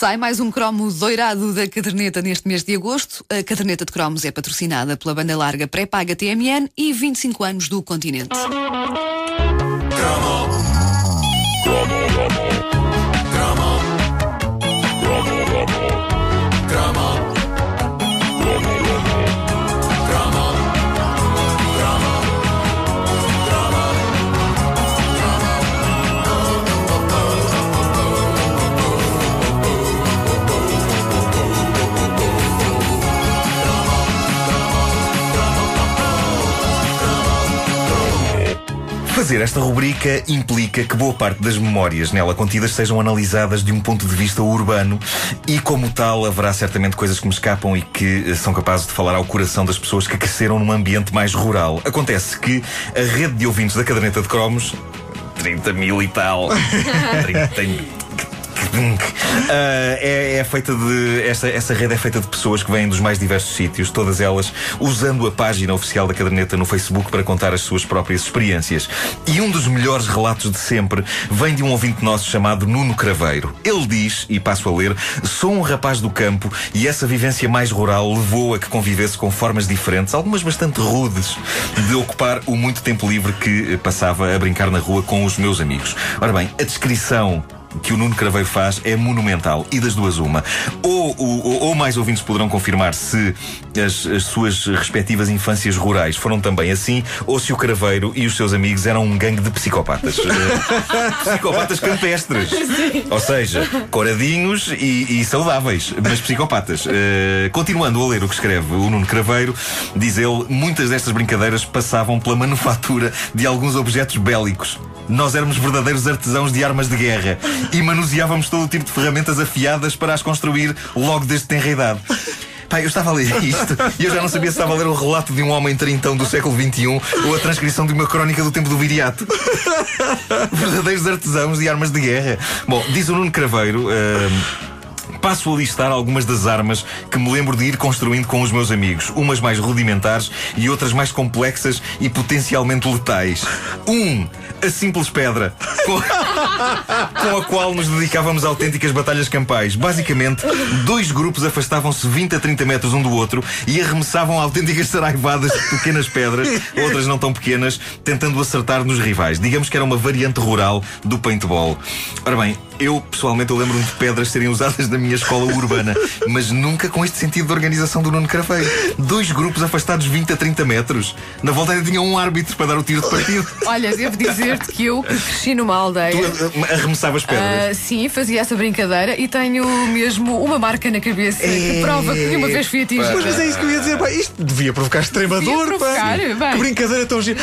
Sai mais um cromo doirado da caderneta neste mês de agosto. A caderneta de cromos é patrocinada pela banda larga pré-paga TMN e 25 anos do continente. Fazer esta rubrica implica que boa parte das memórias nela contidas sejam analisadas de um ponto de vista urbano e, como tal, haverá certamente coisas que me escapam e que eh, são capazes de falar ao coração das pessoas que cresceram num ambiente mais rural. Acontece que a rede de ouvintes da caderneta de cromos 30 mil e tal. 30 mil. Uh, é, é, feita de. Esta, essa rede é feita de pessoas que vêm dos mais diversos sítios, todas elas usando a página oficial da caderneta no Facebook para contar as suas próprias experiências. E um dos melhores relatos de sempre vem de um ouvinte nosso chamado Nuno Craveiro. Ele diz, e passo a ler: Sou um rapaz do campo e essa vivência mais rural levou a que convivesse com formas diferentes, algumas bastante rudes, de ocupar o muito tempo livre que passava a brincar na rua com os meus amigos. Ora bem, a descrição que o Nuno Craveiro faz é monumental. E das duas, uma. Ou, ou, ou mais ouvintes poderão confirmar se as, as, suas respectivas infâncias rurais foram também assim, ou se o Craveiro e os seus amigos eram um gangue de psicopatas. psicopatas campestres. Ou seja, coradinhos e, e, saudáveis, mas psicopatas. Uh, continuando a ler o que escreve o Nuno Craveiro, diz ele: muitas destas brincadeiras passavam pela manufatura de alguns objetos bélicos nós éramos verdadeiros artesãos de armas de guerra e manuseávamos todo o tipo de ferramentas afiadas para as construir logo desde tenra idade. Pai, eu estava a ler isto e eu já não sabia se estava a ler o relato de um homem trintão do século XXI ou a transcrição de uma crónica do tempo do Viriato. Verdadeiros artesãos de armas de guerra. Bom, diz o Nuno Craveiro. Uh, Passo a listar algumas das armas que me lembro de ir construindo com os meus amigos, umas mais rudimentares e outras mais complexas e potencialmente letais. Um, a simples pedra, com, com a qual nos dedicávamos a autênticas batalhas campais. Basicamente, dois grupos afastavam-se 20 a 30 metros um do outro e arremessavam autênticas saraivadas de pequenas pedras, outras não tão pequenas, tentando acertar nos rivais. Digamos que era uma variante rural do paintball. Ora bem, eu, pessoalmente, eu lembro-me de pedras serem usadas na minha escola urbana, mas nunca com este sentido de organização do Nuno Carafeiro. Dois grupos afastados 20 a 30 metros. Na volta ainda tinha um árbitro para dar o tiro de partido. Olha, devo dizer-te que eu cresci numa aldeia. Tu arremessavas pedras? Uh, sim, fazia essa brincadeira e tenho mesmo uma marca na cabeça que prova que uma vez fui atingido. Mas, mas é isso que eu ia dizer, pá, isto devia provocar extrema dor, pá. Que brincadeira tão gira.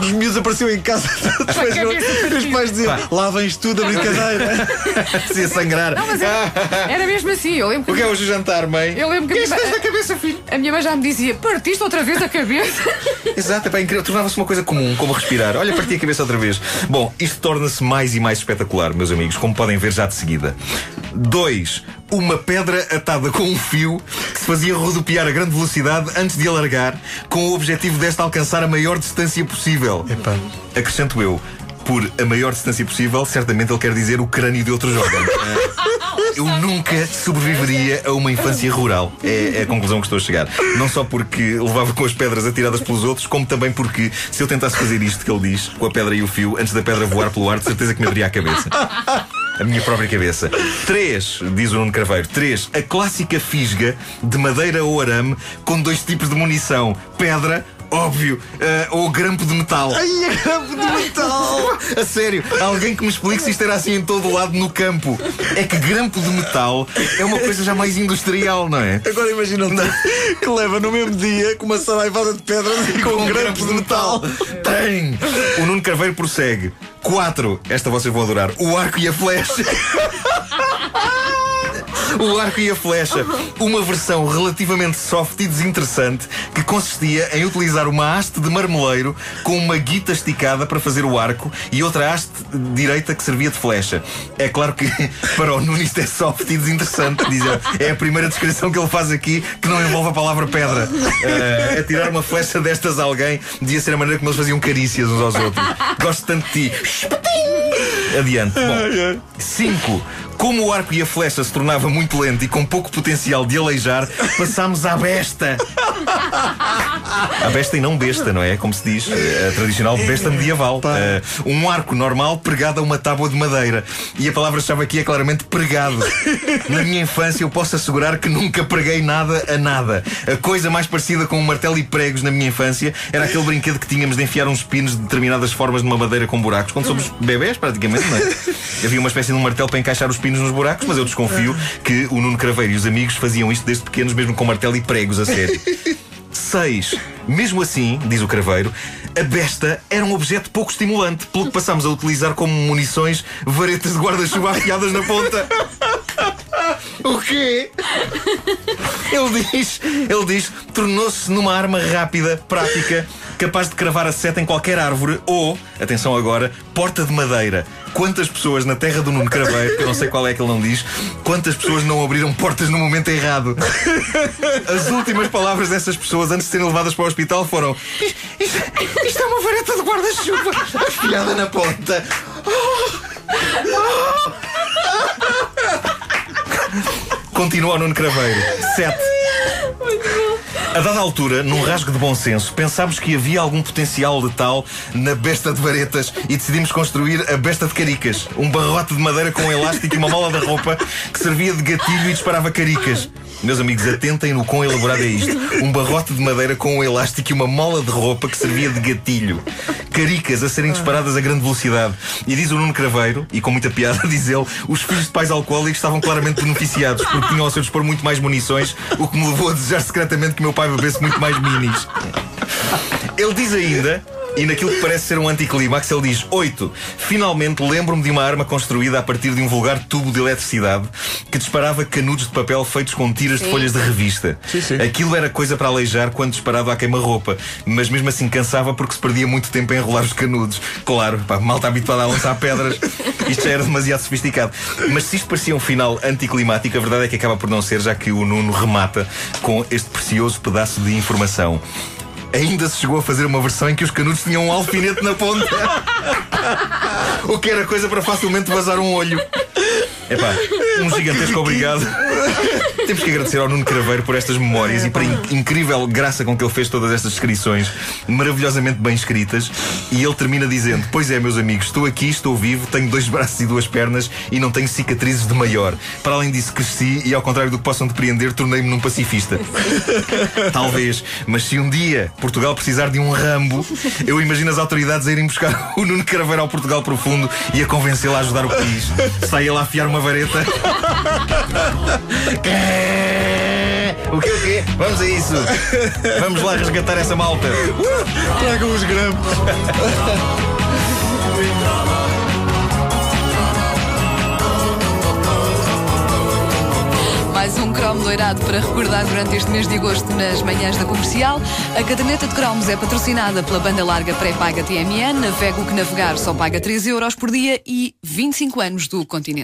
Os miúdos apareciam em casa, os pais diziam, lá vens tu da brincadeira. Se sangrar. Não, mas era, era, mesmo assim. Eu lembro que o que é hoje o jantar, mãe? Eu lembro que. Que é cabeça, filho? A minha mãe já me dizia: partiste outra vez a cabeça. Exato, é pá, incrível. Tornava-se uma coisa comum, como respirar. Olha, parti a cabeça outra vez. Bom, isto torna-se mais e mais espetacular, meus amigos, como podem ver já de seguida. Dois, uma pedra atada com um fio que se fazia rodopiar a grande velocidade antes de alargar, com o objetivo desta alcançar a maior distância possível. Epá. Acrescento eu por a maior distância possível, certamente ele quer dizer o crânio de outros jovens. Eu nunca sobreviveria a uma infância rural. É, é, a conclusão que estou a chegar. Não só porque levava com as pedras atiradas pelos outros, como também porque se eu tentasse fazer isto que ele diz, com a pedra e o fio, antes da pedra voar pelo ar, de certeza que me abria a cabeça. A minha própria cabeça. Três, diz o Nuno Craveiro. Três, a clássica fisga de madeira ou arame com dois tipos de munição: pedra óbvio, uh, ou grampo de metal. Ai, é grampo de metal! a sério, alguém que me explique se isto era assim em todo o lado no campo. É que grampo de metal é uma coisa já mais industrial, não é? Agora imagina que leva no mesmo dia com uma saraivada de pedras e com, com um grampo de metal. Tem! O Nuno Carveiro prossegue. Quatro, esta vocês vão adorar, o arco e a flecha. O arco e a flecha, uma versão relativamente soft e desinteressante que consistia em utilizar uma haste de marmeleiro com uma guita esticada para fazer o arco e outra haste direita que servia de flecha. É claro que para o Nuno isto é soft e desinteressante, diz É a primeira descrição que ele faz aqui que não envolve a palavra pedra. Uh, atirar uma flecha destas a alguém devia ser a maneira como eles faziam carícias uns aos outros. Gosto tanto de ti. Adiante. Bom, cinco Como o arco e a flecha se tornava muito lento e com pouco potencial de aleijar, passámos à besta. A besta e não besta, não é? Como se diz, a tradicional besta medieval. Uh, um arco normal pregado a uma tábua de madeira. E a palavra-chave aqui é claramente pregado. Na minha infância eu posso assegurar que nunca preguei nada a nada. A coisa mais parecida com um martelo e pregos na minha infância era aquele brinquedo que tínhamos de enfiar uns pinos de determinadas formas numa madeira com buracos. Quando somos bebés, praticamente, não é? Havia uma espécie de um martelo para encaixar os pinos nos buracos, mas eu desconfio que o Nuno Craveiro e os amigos faziam isto desde pequenos, mesmo com martelo e pregos, a sério. 6. Mesmo assim, diz o craveiro, a besta era um objeto pouco estimulante, pelo que passámos a utilizar como munições varetas de guarda-chuva afiadas na ponta. O quê? Ele diz, ele diz, tornou-se numa arma rápida, prática, capaz de cravar a seta em qualquer árvore ou, atenção agora, porta de madeira. Quantas pessoas na terra do Nuno Craveiro, que eu não sei qual é que ele não diz, quantas pessoas não abriram portas no momento errado? As últimas palavras dessas pessoas antes de serem levadas para o hospital foram: Isto, isto é uma vareta de guarda-chuva afiada na ponta. Continua o Nuno Craveiro. 7. A dada altura, num rasgo de bom senso, pensámos que havia algum potencial letal na besta de varetas e decidimos construir a besta de caricas. Um barrote de madeira com um elástico e uma mola de roupa que servia de gatilho e disparava caricas. Meus amigos, atentem no quão elaborado é isto. Um barrote de madeira com um elástico e uma mola de roupa que servia de gatilho. Caricas a serem disparadas a grande velocidade. E diz o Nuno Craveiro, e com muita piada, diz ele, os filhos de pais alcoólicos estavam claramente beneficiados porque tinham ao seu dispor muito mais munições, o que me levou a desejar secretamente que meu pai bebesse muito mais minis. Ele diz ainda e naquilo que parece ser um anticlímax, ele diz: 8. Finalmente lembro-me de uma arma construída a partir de um vulgar tubo de eletricidade que disparava canudos de papel feitos com tiras sim. de folhas de revista. Sim, sim. Aquilo era coisa para aleijar quando disparado à queima-roupa, mas mesmo assim cansava porque se perdia muito tempo a enrolar os canudos. Claro, pá, mal está habituado a lançar pedras, isto já era demasiado sofisticado. Mas se isto parecia um final anticlimático, a verdade é que acaba por não ser, já que o Nuno remata com este precioso pedaço de informação ainda se chegou a fazer uma versão em que os canudos tinham um alfinete na ponta. o que era coisa para facilmente vazar um olho. Epá, um gigantesco obrigado. Temos que agradecer ao Nuno Craveiro por estas memórias e pela incrível graça com que ele fez todas estas descrições, maravilhosamente bem escritas. E ele termina dizendo: Pois é, meus amigos, estou aqui, estou vivo, tenho dois braços e duas pernas e não tenho cicatrizes de maior. Para além disso, cresci e, ao contrário do que possam depreender, tornei-me num pacifista. Talvez, mas se um dia Portugal precisar de um Rambo, eu imagino as autoridades a irem buscar o Nuno Craveiro ao Portugal profundo e a convencê-lo a ajudar o país. Saia lá a afiar uma vareta. O que o quê? Vamos a isso. Vamos lá resgatar essa malta. Uh, Traga os grampos. mais um cromo doirado para recordar durante este mês de agosto nas manhãs da comercial. A caderneta de cromos é patrocinada pela banda larga pré-paga TMN. Navega o que navegar só paga 3 euros por dia e 25 anos do continente.